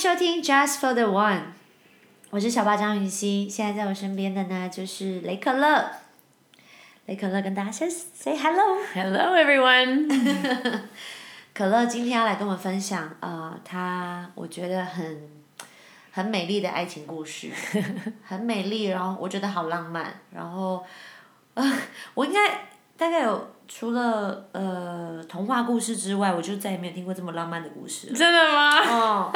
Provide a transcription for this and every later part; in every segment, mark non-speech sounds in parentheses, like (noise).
收听 Just for the One，我是小巴张雨欣，现在在我身边的呢就是雷可乐。雷可乐跟大家先 say hello。Hello everyone。(laughs) 可乐今天要来跟我们分享，呃，他我觉得很很美丽的爱情故事，(laughs) 很美丽，然后我觉得好浪漫，然后，呃，我应该大概有除了呃童话故事之外，我就再也没有听过这么浪漫的故事了。真的吗？哦，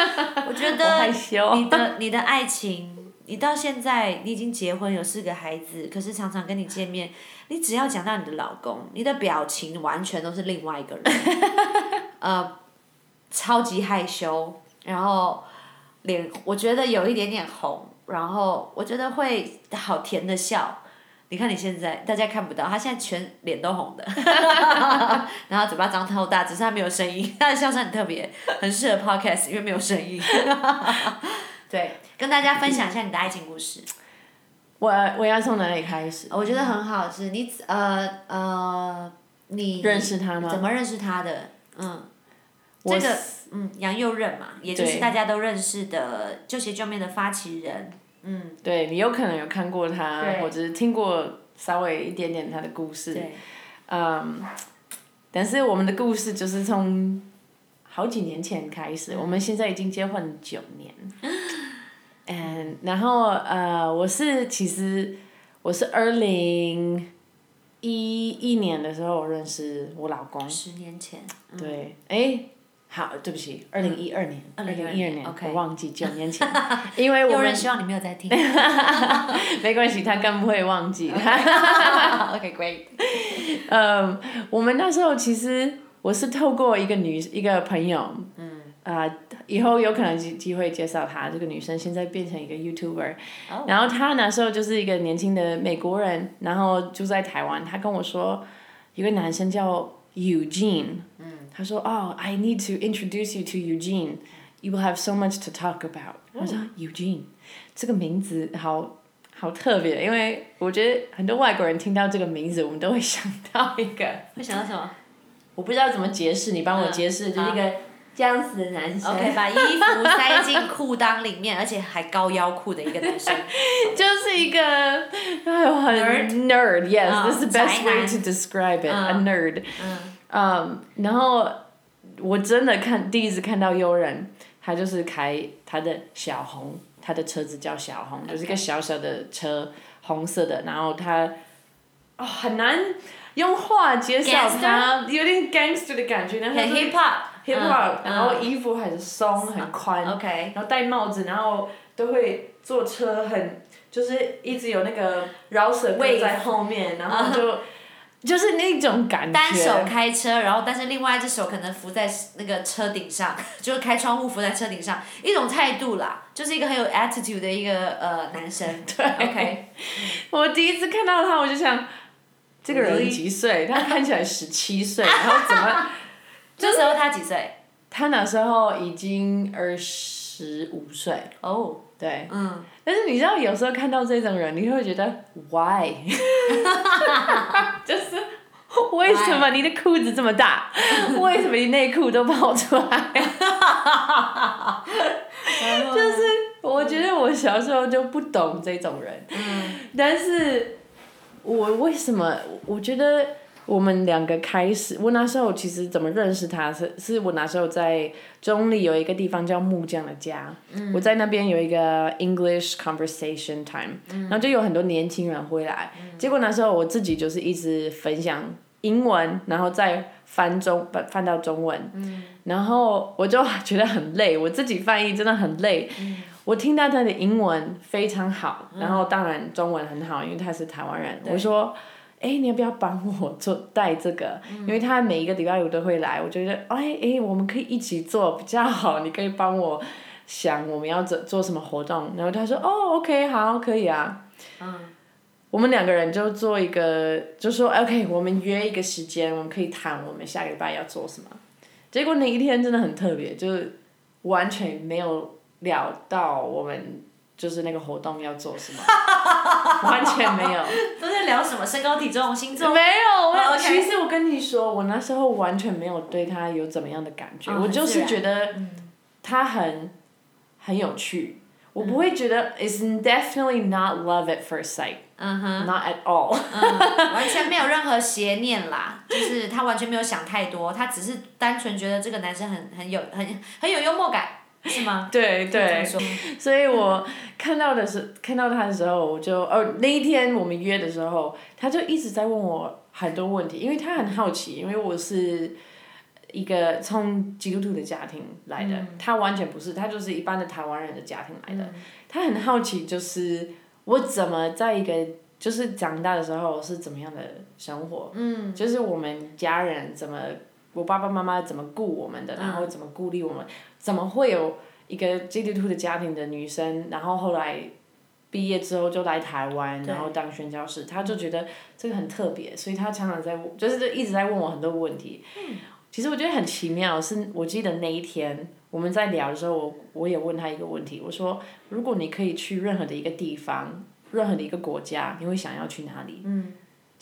我觉 (laughs) 我得你的你的爱情，你到现在你已经结婚有四个孩子，可是常常跟你见面，你只要讲到你的老公，你的表情完全都是另外一个人，(laughs) 呃，超级害羞，然后脸我觉得有一点点红，然后我觉得会好甜的笑。你看你现在，大家看不到，他现在全脸都红的，(laughs) 然后嘴巴张超大，只是他没有声音。他的笑声很特别，很适合 podcast，因为没有声音。(laughs) 对，跟大家分享一下你的爱情故事。我我要从哪里开始？我觉得很好，是你呃呃，你认识他吗怎么认识他的？嗯，这个嗯，杨佑任嘛，也就是大家都认识的旧鞋旧面的发起人。嗯，对你有可能有看过他，或者是听过稍微一点点他的故事。对，嗯，但是我们的故事就是从好几年前开始，我们现在已经结婚九年。(laughs) 嗯，然后呃，我是其实我是二零一一年的时候认识我老公。十年前。嗯对，哎，好，对不起，二零一二年，二零一二年我忘记九年前，(laughs) 因为我们希望你没有在听。(laughs) 没关系，他更不会忘记。(laughs) OK great。嗯，我们那时候其实我是透过一个女一个朋友，嗯，啊、以后有可能机机会介绍她。这个女生现在变成一个 YouTuber，、哦然后她那时候就是一个年轻的美国人，然后住在台湾。她跟我说，一个男生叫 Eugene，嗯，他说哦、i need to introduce you to Eugene。You will have so much to talk about。我说 Eugene，这个名字好好特别，因为我觉得很多外国人听到这个名字，我们都会想到一个，会想到什么我不知道怎么解释，你帮我解释，嗯就是一个这样子的男生？OK，把衣服塞进裤裆里面，而且还高腰裤的一个男生。(laughs) 就是一个，哎呦，很 nerd，yes，、嗯 this is the best way to describe it，、a 嗯 nerd。嗯。嗯，然后我真的看第一次看到悠人，他就是开他的小红，他的车子叫小红，就是一个小小的车，红色的，然后他，哦，很难用话介绍他，有点 gangster 的感觉，然后很 hip hop。Hip hop，、嗯然后衣服很松很宽，OK。然后戴帽子，然后都会坐车很，就是一直有那个饶舌歌 Wave 在后面，然后就。(laughs) 就是那种感觉。单手开车，然后但是另外一只手可能扶在那个车顶上，就是开窗户扶在车顶上，一种态度啦，就是一个很有 attitude 的一个呃男生。(laughs) 对 OK。我第一次看到他，我就想，这个人几岁？他看起来十七岁，然后怎么？这时候他几岁？他那时候已经二十五岁。哦。对。嗯。但是你知道，有时候看到这种人，你会觉得 why？(laughs) 就是为什么你的裤子这么大？为什么你内裤都跑出来？就是我觉得我小时候就不懂这种人，但是我为什么？我觉得我们两个开始，我那时候其实怎么认识他是，是我那时候在中立有一个地方叫木匠的家，我在那边有一个 English conversation time，、然后就有很多年轻人回来，结果那时候我自己就是一直分享英文，然后再翻中翻翻到中文，然后我就觉得很累，我自己翻译真的很累。我听到他的英文非常好，然后当然中文很好，因为他是台湾人。我说，哎，你要不要帮我做带这个？因为他每一个礼拜五都会来，我觉得，哎哎，我们可以一起做比较好。你可以帮我想我们要做做什么活动。然后他说，哦，OK，好，可以啊。嗯我们两个人就做一个，就说 OK，我们约一个时间，我们可以谈我们下个礼拜要做什么。结果那一天真的很特别，就是完全没有聊到我们就是那个活动要做什么，(laughs) 完全没有。都在聊什么？身高体重、星座？没有，我、其实我跟你说，我那时候完全没有对他有怎么样的感觉，哦我就是觉得他很很有趣，我不会觉得 it's definitely not love at first sight，嗯哼，not at all。(laughs) 嗯，完全没有任何邪念啦，就是他完全没有想太多，他只是单纯觉得这个男生很很有很很有幽默感，(laughs) 是吗？对对。(laughs) 所以我看到的是看到他的时候，我就哦那一天我们约的时候，他就一直在问我很多问题，因为他很好奇，因为我是一个从基督徒的家庭来的，他完全不是，他就是一般的台湾人的家庭来的，他很好奇，就是我怎么在一个就是长大的时候是怎么样的生活，嗯，就是我们家人怎么，我爸爸妈妈怎么顾我们的，然后怎么鼓励我们，怎么会有一个基督徒的家庭的女生，然后后来毕业之后就来台湾，然后当宣教士，他就觉得这个很特别，所以他常常在问，就是就一直在问我很多问题。其实我觉得很奇妙，是我记得那一天我们在聊的时候，我我也问他一个问题，我说如果你可以去任何的一个地方，任何的一个国家，你会想要去哪里？嗯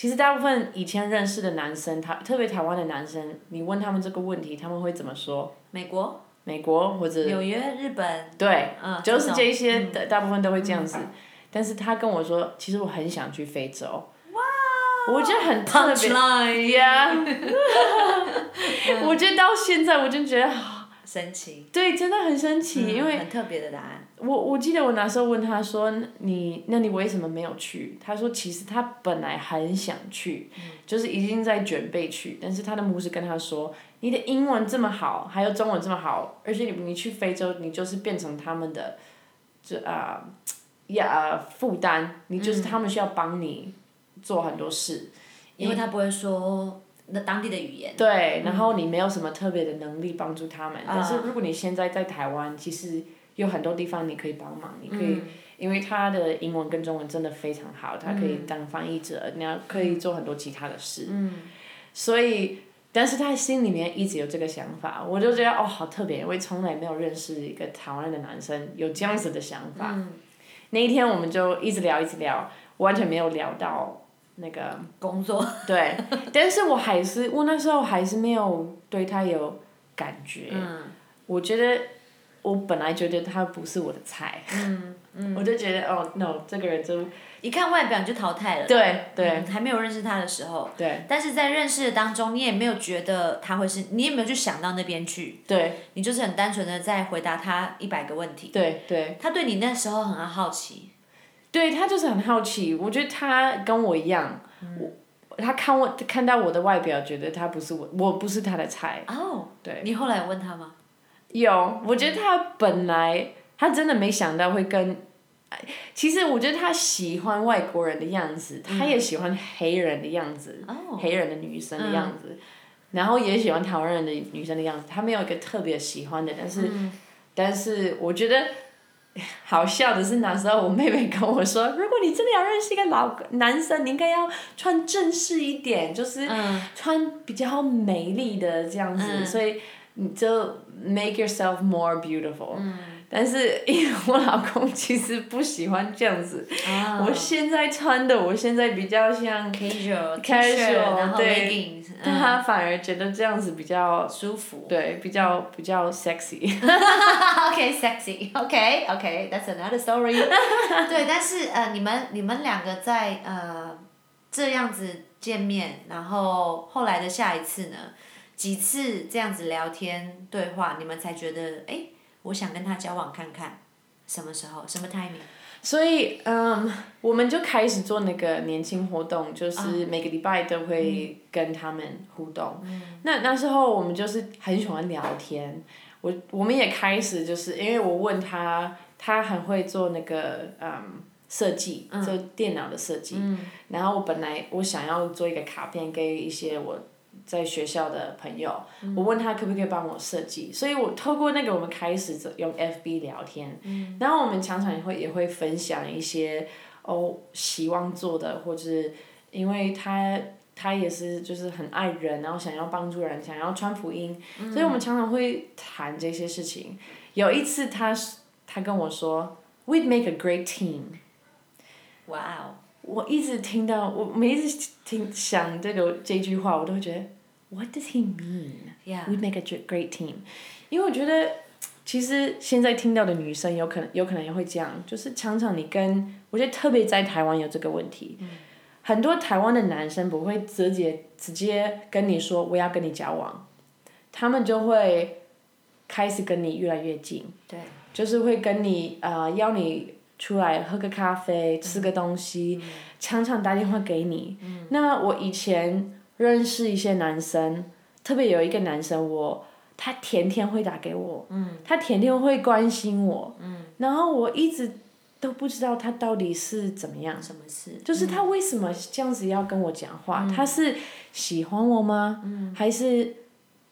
其实大部分以前认识的男生，他特别台湾的男生，你问他们这个问题，他们会怎么说？美国、美国或者纽约、日本，对，嗯，就是这一些的，大部分都会这样子。但是他跟我说，其实我很想去非洲。哇！我觉得很特别。punchline，，Yeah。(laughs) 我觉得到现在，我就觉得，神奇，对，真的很神奇，嗯因为很特别的答案，我我记得我那时候问他说你那你为什么没有去？他说其实他本来很想去，就是已经在准备去，但是他的牧师跟他说你的英文这么好，还有中文这么好，而且你你去非洲，你就是变成他们的这啊呀负担，你就是他们需要帮你做很多事。因为他不会说那当地的语言，对，然后你没有什么特别的能力帮助他们，但是啊如果你现在在台湾，其实有很多地方你可以帮忙，你可以，嗯因为他的英文跟中文真的非常好，他可以嗯当翻译者，你要可以做很多其他的事，嗯所以。但是他心里面一直有这个想法，我就觉得哦，好特别，因为从来没有认识一个台湾的男生有这样子的想法。嗯，那一天我们就一直聊，一直聊，完全没有聊到那个工作，对，但是我还是我那时候还是没有对他有感觉。嗯我觉得我本来觉得他不是我的菜，嗯嗯，我就觉得哦，no，这个人就一看外表你就淘汰了，对对。嗯还没有认识他的时候，对。但是在认识的当中，你也没有觉得他会是，你也没有去想到那边去，对。你就是很单纯的在回答他一百个问题。对对。他对你那时候很好奇，对，他就是很好奇。我觉得他跟我一样，我他看我看到我的外表，觉得他不是我，我不是他的菜。哦，对，你后来有问他吗？有，我觉得他本来他真的没想到会跟，哎其实我觉得他喜欢外国人的样子，他也喜欢黑人的样子，哦，黑人的女生的样子，然后也喜欢台湾人的女生的样子。他没有一个特别喜欢的，但是，但是我觉得。好笑的是，那时候我妹妹跟我说，如果你真的要认识一个老男生，你应该要穿正式一点，就是嗯穿比较美丽的这样子，嗯所以你就 make yourself more beautiful。嗯，但是 (laughs) 因为我老公其实不喜欢这样子，啊。我现在穿的，我现在比较像，casual Casual，对。嗯。他反而觉得这样子比较，舒服。对，比较比较 sexy。(laughs) OK sexy. OK OK that's another story. (laughs) 对，但是呃，你们你们两个在呃这样子见面，然后后来的下一次呢，几次这样子聊天对话，你们才觉得哎，我想跟他交往看看，什么时候什么 timing？所以，嗯，我们就开始做那个年轻活动，就是每个礼拜都会跟他们互动。那那时候我们就是很喜欢聊天，我我们也开始就是因为我问他，他很会做那个嗯设计，做电脑的设计。然后我本来我想要做一个卡片给一些我在学校的朋友，我问他可不可以帮我设计，所以我透过那个我们开始用 FB 聊天，然后我们常常也会也会分享一些哦希望做的，或者是因为他他也是就是很爱人，然后想要帮助人，想要传福音，所以我们常常会谈这些事情。有一次他他跟我说，We'd make a great team。哇哦，我一直听到，我每一次听想这个这句话，我都会觉得，What does he mean? Yeah. We make a great team，因为我觉得其实现在听到的女生有可能有可能也会这样，就是常常你跟我觉得特别在台湾有这个问题，很多台湾的男生不会直接直接跟你说我要跟你交往，他们就会开始跟你越来越近，对，就是会跟你呃邀你出来喝个咖啡，吃个东西，常常打电话给你。那我以前认识一些男生，特别有一个男生我。他天天会打给我，他天天会关心我，然后我一直都不知道他到底是怎么样，什么事？就是他为什么这样子要跟我讲话？他是喜欢我吗？还是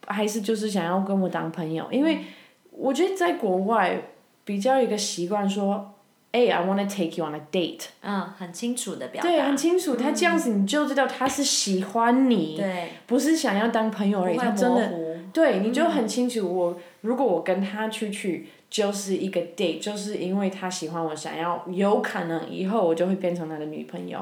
还是就是想要跟我当朋友？因为我觉得在国外比较有一个习惯说，哎，I wanna take you on a date。嗯，很清楚的表达。对，很清楚。他这样子你就知道他是喜欢你，对，不是想要当朋友而已。他真的。对，你就很清楚。我如果我跟他出去，就是一个 date，就是因为他喜欢我，想要有可能以后我就会变成他的女朋友。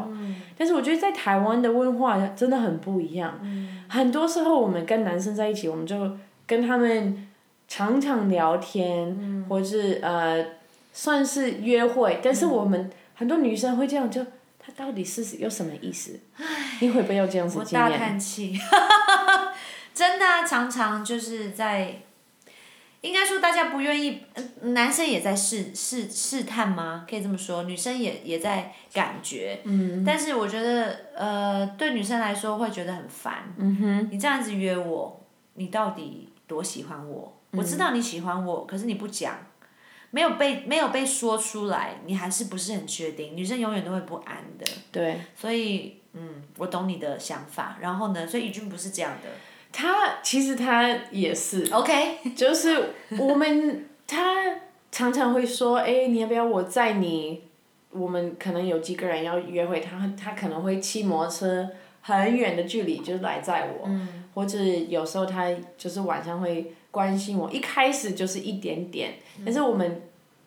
但是我觉得在台湾的文化真的很不一样。很多时候我们跟男生在一起，我们就跟他们常常聊天，或是呃，算是约会。但是我们很多女生会这样，就他到底是有什么意思？你会不会有这样子经验？我大叹气。(laughs) 真的啊，常常就是在，应该说大家不愿意，男生也在试试试探吗？可以这么说，女生也也在感觉。嗯。但是我觉得，呃，对女生来说会觉得很烦。嗯哼。你这样子约我，你到底多喜欢我？我知道你喜欢我，可是你不讲，没有被没有被说出来，你还是不是很确定？女生永远都会不安的。对。所以，嗯，我懂你的想法。然后呢？所以宇君不是这样的。他其实他也是，OK，(laughs) 就是我们他常常会说，哎，你要不要我载你？我们可能有几个人要约会，他他可能会骑摩托车很远的距离，就是来载我，或者有时候他就是晚上会关心我。一开始就是一点点，但是我们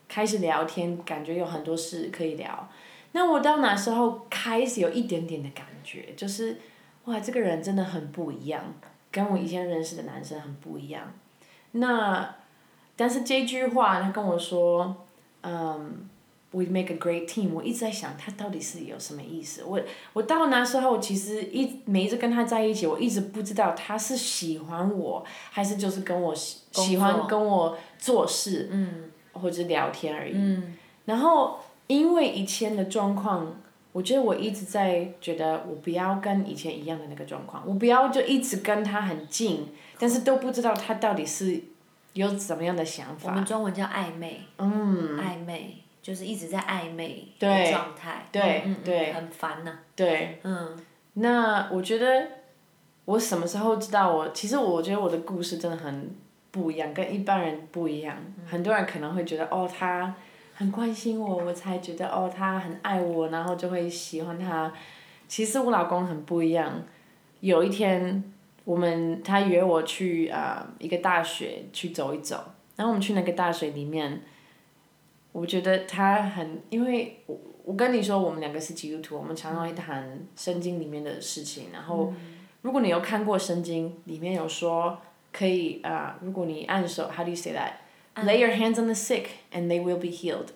开始聊天，感觉有很多事可以聊。那我到哪时候开始有一点点的感觉，就是哇，这个人真的很不一样。跟我以前认识的男生很不一样，那，但是这句话他跟我说，嗯，we make a great team。我一直在想他到底是有什么意思。我我到那时候其实一每一次跟他在一起，我一直不知道他是喜欢我，还是就是跟我喜喜欢跟我做事，嗯或者聊天而已。然后因为以前的状况。我觉得我一直在觉得我不要跟以前一样的那个状况，我不要就一直跟他很近，但是都不知道他到底是有怎么样的想法。我们中文叫暧昧。嗯。暧昧就是一直在暧昧的状态。对对。很烦呐。对。嗯。那我觉得我什么时候知道我？其实我觉得我的故事真的很不一样，跟一般人不一样。很多人可能会觉得哦，他。很关心我，我才觉得哦，他很爱我，然后就会喜欢他。其实我老公很不一样。有一天，我们他约我去啊一个大学去走一走，然后我们去那个大学里面，我觉得他很，因为我我跟你说，我们两个是基督徒，我们常常会谈圣经里面的事情。然后，如果你有看过圣经，里面有说可以啊，如果你按手，How do you say that？Lay your hands on the sick and they will be healed。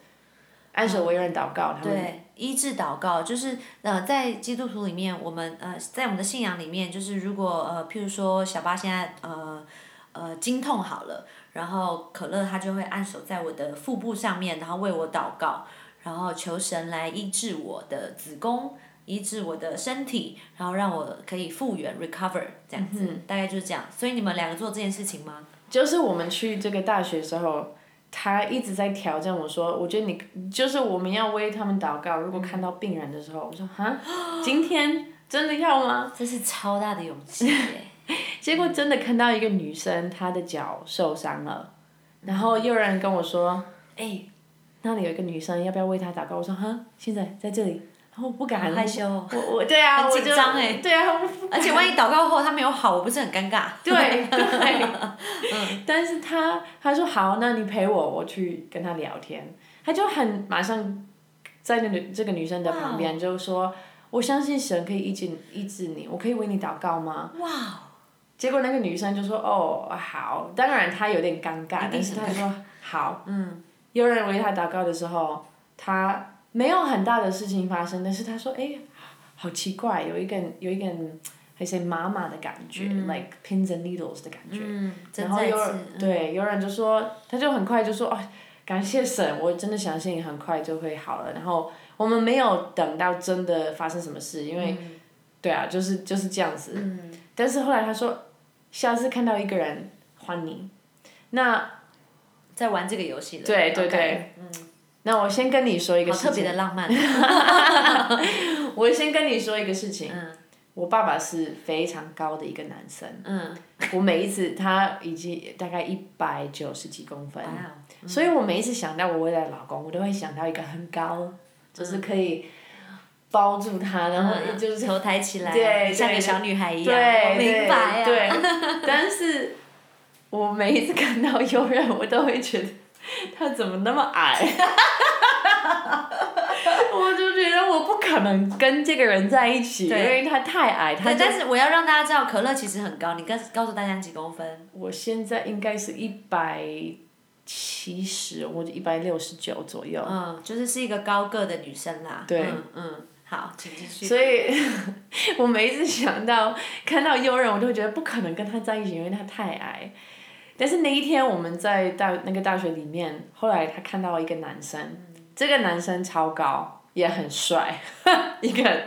按手为人祷告，他们对医治祷告就是呃，在基督徒里面，我们呃在我们的信仰里面，就是如果呃譬如说小巴现在呃呃经痛好了，然后可乐他就会按手在我的腹部上面，然后为我祷告，然后求神来医治我的子宫，医治我的身体，然后让我可以复原 recover 这样子，大概就是这样。所以你们两个做这件事情吗？就是我们去这个大学时候，他一直在挑战我说，我觉得你就是我们要为他们祷告。如果看到病人的时候，我说哈，(gasps) 今天真的要吗？这是超大的勇气结果真的看到一个女生，她的脚受伤了，然后又有人跟我说，哎，那里有一个女生，要不要为她祷告？我说哈，现在在这里。我不敢害羞，我我对啊，紧张哎，对啊，而且万一祷告后她没有好，我不是很尴尬？对 (laughs) 对，嗯，但是他他说好，那你陪我，我去跟她聊天，他就很马上在那个这个女生的旁边就说，我相信神可以医治医治你，我可以为你祷告吗？哇！结果那个女生就说哦好，当然她有点尴尬，但是她说好，嗯，有人为她祷告的时候，她没有很大的事情发生，但是她说，哎，好奇怪，有一个有一个还是妈妈的感觉、l i k e pins and needles 的感觉。嗯，然后有对有人就说，他就很快就说，哦，感谢神，我真的相信很快就会好了。然后我们没有等到真的发生什么事，因为，对啊，就是就是这样子。嗯但是后来他说，下次看到一个人还你，那在玩这个游戏的。对对对，那我先跟你说一个好特别的浪漫。我先跟你说一个事情，嗯。我爸爸是非常高的一个男生，嗯，我每一次他已经大概一百九十几公分，所以我每一次想到我未来的老公，我都会想到一个很高，就是可以包住她，然后嗯就是头抬起来，像个小女孩一样。对我明白啊。对，但是我每一次看到有人，我都会觉得他怎么那么矮，(laughs) 我就觉得我不可能跟这个人在一起，因为他太矮，他对，但是我要让大家知道，可乐其实很高。你告告诉大家几公分？我现在应该是一百七十，或者一百六十九左右。嗯，就是是一个高个的女生啦。对嗯嗯，好，请继续。所以，(laughs) 我每一次想到看到优人，我就会觉得不可能跟他在一起，因为他太矮。但是那一天我们在大那个大学里面，后来他看到一个男生，这个男生超高，也很帅，(laughs) 一个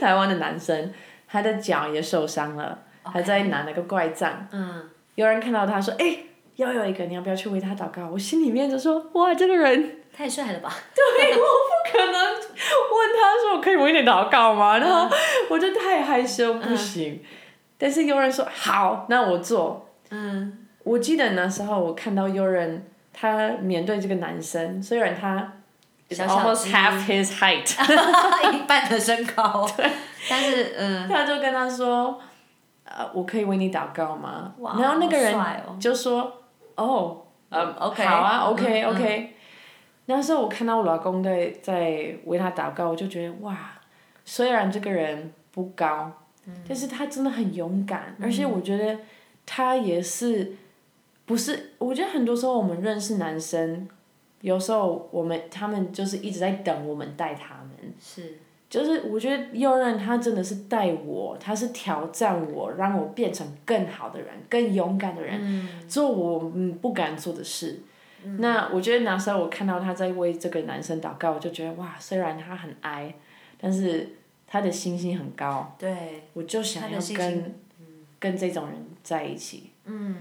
台湾的男生，他的脚也受伤了，还在拿那个拐杖。嗯，有人看到他说：“哎、要有一个，你要不要去为他祷告？”我心里面就说：“哇，这个人太帅了吧？(laughs) 对，我不可能问他说我可以为你祷告吗？然后我就太害羞不行。但是有人说好，那我做。嗯，我记得那时候我看到有人他面对这个男生，虽然他 is 小小 almost half his height，(laughs) 一半的身高。(laughs) 但是嗯，他就跟他说，呃，我可以为你祷告吗？然后那个人就说，哦，嗯 OK，好啊，OK 嗯 OK。那时候我看到我老公在在为他祷告，我就觉得哇，虽然这个人不高，嗯但是他真的很勇敢，而且我觉得他也是，不是？我觉得很多时候我们认识男生，有时候我们他们就是一直在等我们带他们。是，就是我觉得右任他真的是带我，他是挑战我，让我变成更好的人，更勇敢的人，做我嗯不敢做的事。那我觉得那时候我看到他在为这个男生祷告，我就觉得哇，虽然他很矮，但是他的心心很高，对，我就想要跟跟这种人在一起。嗯，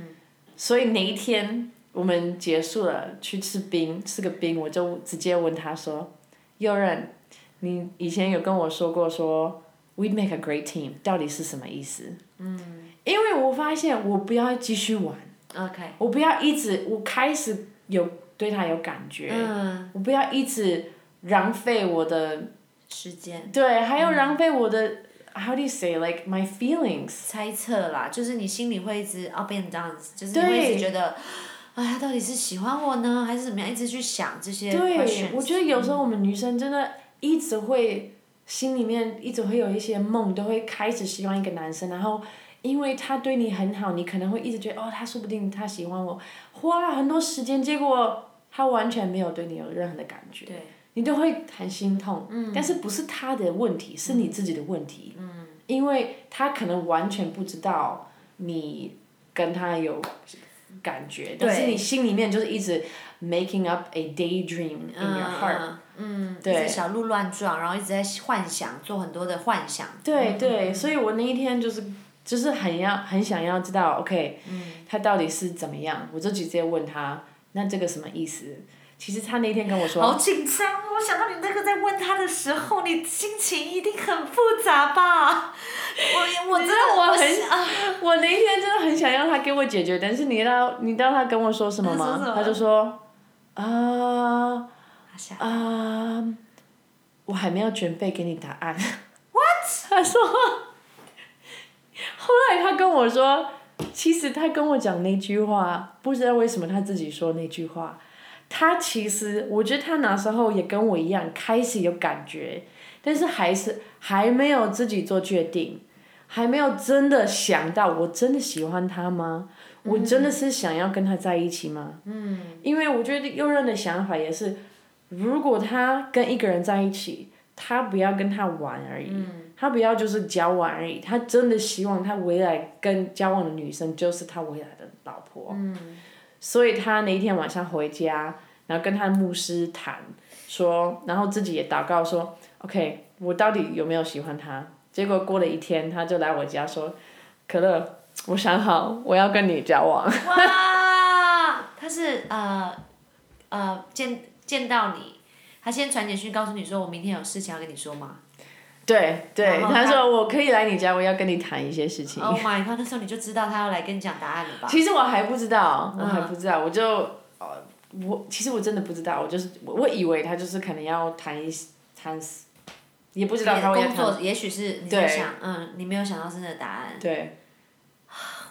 所以那一天我们结束了去吃冰，吃个冰，我就直接问他说：“右任，你以前有跟我说过说 we'd make a great team，到底是什么意思？”嗯，因为我发现我不要继续玩，OK，我不要一直，我开始有对他有感觉，嗯，我不要一直浪费我的时间。对，还有浪费我的、how do you say like my feelings。猜测啦，就是你心里会一直 up and down，就是你会一直觉得，哎，他到底是喜欢我呢，还是怎么样？一直去想这些对，我觉得有时候我们女生真的一直会心里面一直会有一些梦，都会开始喜欢一个男生，然后因为他对你很好，你可能会一直觉得哦，他说不定他喜欢我，花了很多时间，结果他完全没有对你有任何的感觉，对，你都会很心痛。但是不是他的问题，是你自己的问题。因为他可能完全不知道你跟他有感觉，但是你心里面就是一直 making up a daydream in your heart。嗯对直小鹿乱撞，然后一直在幻想，做很多的幻想。对对，所以我那一天就是就是很要很想要知道，OK，、他到底是怎么样，我就直接问他，那这个什么意思？其实他那天跟我说，好紧张！我想到你那个在问他的时候，你心情一定很复杂吧？(laughs) 我我真的我很啊，我那一天真的很想要他给我解决，但是你知道你知道他跟我说什么吗？他什么他就说，啊啊，我还没有准备给你答案。What？(laughs) 他说，后来他跟我说，其实他跟我讲那句话，不知道为什么他自己说那句话。他其实，我觉得他那时候也跟我一样，开始有感觉，但是还是还没有自己做决定，还没有真的想到我真的喜欢他吗？我真的是想要跟他在一起吗？嗯。因为我觉得右任的想法也是，如果他跟一个人在一起，他不要跟他玩而已，他不要就是交往而已，他真的希望他未来跟交往的女生就是他未来的老婆。嗯。所以他那一天晚上回家，然后跟他牧师谈，说，然后自己也祷告说，OK，我到底有没有喜欢他？结果过了一天，他就来我家说，可乐，我想好，我要跟你交往。哇！他是呃呃见见到你，他先传简讯告诉你说，我明天有事情要跟你说吗？对对，他说我可以来你家，我要跟你谈一些事情。Oh my god！那时候你就知道他要来跟你讲答案了吧？其实我还不知道，我还不知道，我就呃，我其实我真的不知道，我就是我以为他就是可能要谈一谈，也不知道他会工作，也许是你在想，嗯，你没有想到真的答案。对。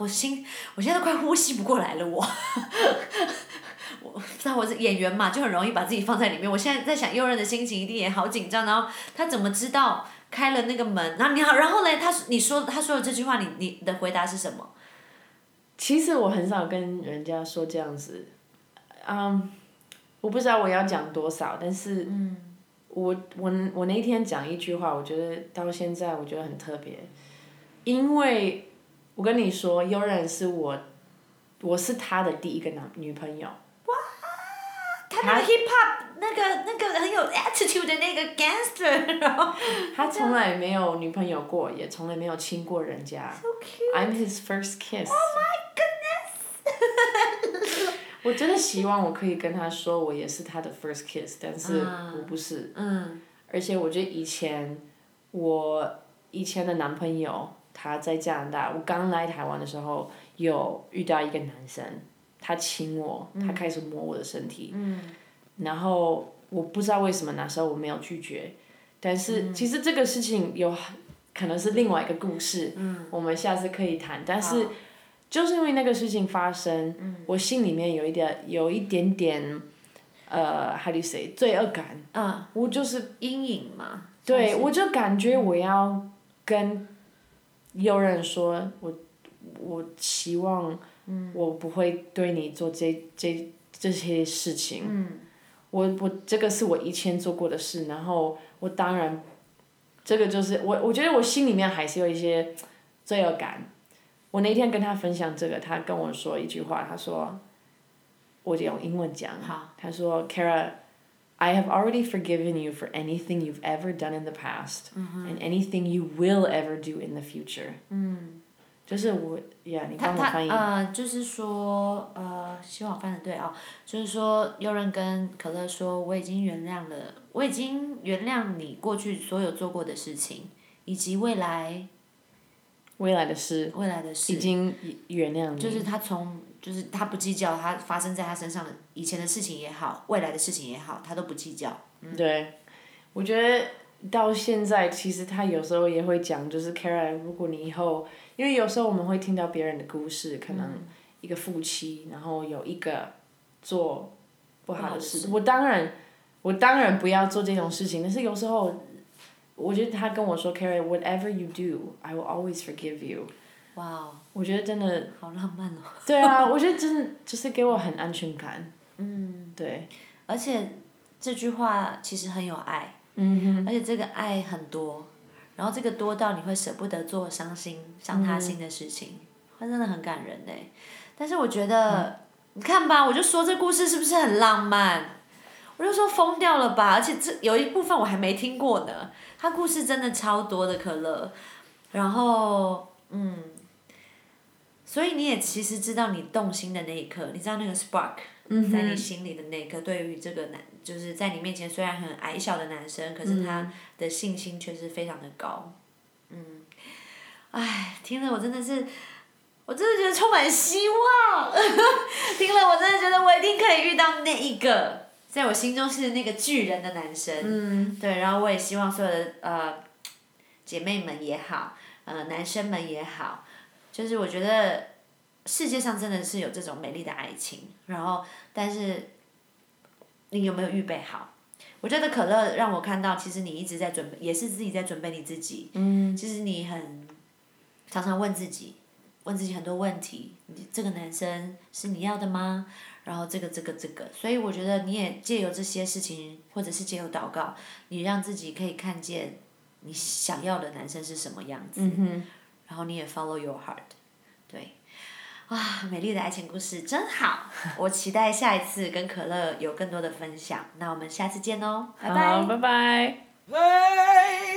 我心，我现在都快呼吸不过来了，我。我不知道我是演员嘛，就很容易把自己放在里面。我现在在想，右任的心情一定也好紧张，然后他怎么知道？开了那个门，然后你好，然后嘞？他你说他说的这句话，你你的回答是什么？其实我很少跟人家说这样子，嗯，我不知道我要讲多少，但是，我我我那天讲一句话，我觉得到现在我觉得很特别，因为我跟你说，悠然是我，我是他的第一个男女朋友。哇，他那个 hip hop。那个那个很有 attitude 的那个 gangster，(laughs) 然后他从来没有女朋友过，也从来没有亲过人家。So cute. I'm his first kiss. Oh my goodness. (laughs) 我真的希望我可以跟他说，我也是他的 first kiss，但是我不是。嗯。而且我觉得以前我以前的男朋友他在加拿大，我刚来台湾的时候有遇到一个男生，他亲我，他开始摸我的身体。嗯。然后我不知道为什么那时候我没有拒绝，但是其实这个事情有可能是另外一个故事，我们下次可以谈。但是就是因为那个事情发生，我心里面有一点有一点点，呃，how do you say 罪恶感？嗯，我就是阴影嘛。对，我就感觉我要跟有人说，我我希望我不会对你做这这这些事情。我我这个是我以前做过的事，然后我当然，这个就是我我觉得我心里面还是有一些罪恶感。我那天跟他分享这个，他跟我说一句话，他说，我就用英文讲，他说 ，Kara，I have already forgiven you for anything you've ever done in the past and anything you will ever do in the future。就是我呀，你帮我翻译。呃，就是说，呃，希望我翻的对啊。就是说，有人跟可乐说，我已经原谅了，我已经原谅你过去所有做过的事情，以及未来。未来的事。未来的事。已经原谅你。就是他从， 就是他不计较他发生在他身上的以前的事情也好，未来的事情也好，他都不计较。对，我觉得到现在，其实他有时候也会讲，就是 Kara，如果你以后。因为有时候我们会听到别人的故事，可能一个夫妻，然后有一个做不好的事。我当然，我当然不要做这种事情。但是有时候，我觉得他跟我说，Carrie，whatever you do，I will always forgive you。哇。我觉得真的。好浪漫哦。对啊，我觉得真的就是给我很安全感。嗯。对。而且这句话其实很有爱。嗯而且这个爱很多。然后这个多到你会舍不得做伤心伤他心的事情，会真的很感人呢。但是我觉得，你看吧，我就说这故事是不是很浪漫？我就说疯掉了吧，而且这有一部分我还没听过呢。他故事真的超多的可乐，然后嗯，所以你也其实知道你动心的那一刻，你知道那个 spark 在你心里的那一刻，对于这个男。就是在你面前虽然很矮小的男生，可是他的信心却是非常的高，嗯，唉，听了我真的是，我真的觉得充满希望，(laughs) 听了我真的觉得我一定可以遇到那一个，在我心中是那个巨人的男生，嗯，对，然后我也希望所有的呃姐妹们也好，呃男生们也好，就是我觉得世界上真的是有这种美丽的爱情，然后但是。你有没有预备好？我觉得可乐让我看到，其实你一直在准备，也是自己在准备你自己。嗯。其实你很常常问自己，问自己很多问题，你这个男生是你要的吗？然后这个这个这个，所以我觉得你也借由这些事情，或者是借由祷告，你让自己可以看见你想要的男生是什么样子，然后你也 follow your heart，对，啊，美丽的爱情故事真好，我期待下一次跟可乐有更多的分享，那我们下次见哦，拜拜。拜拜。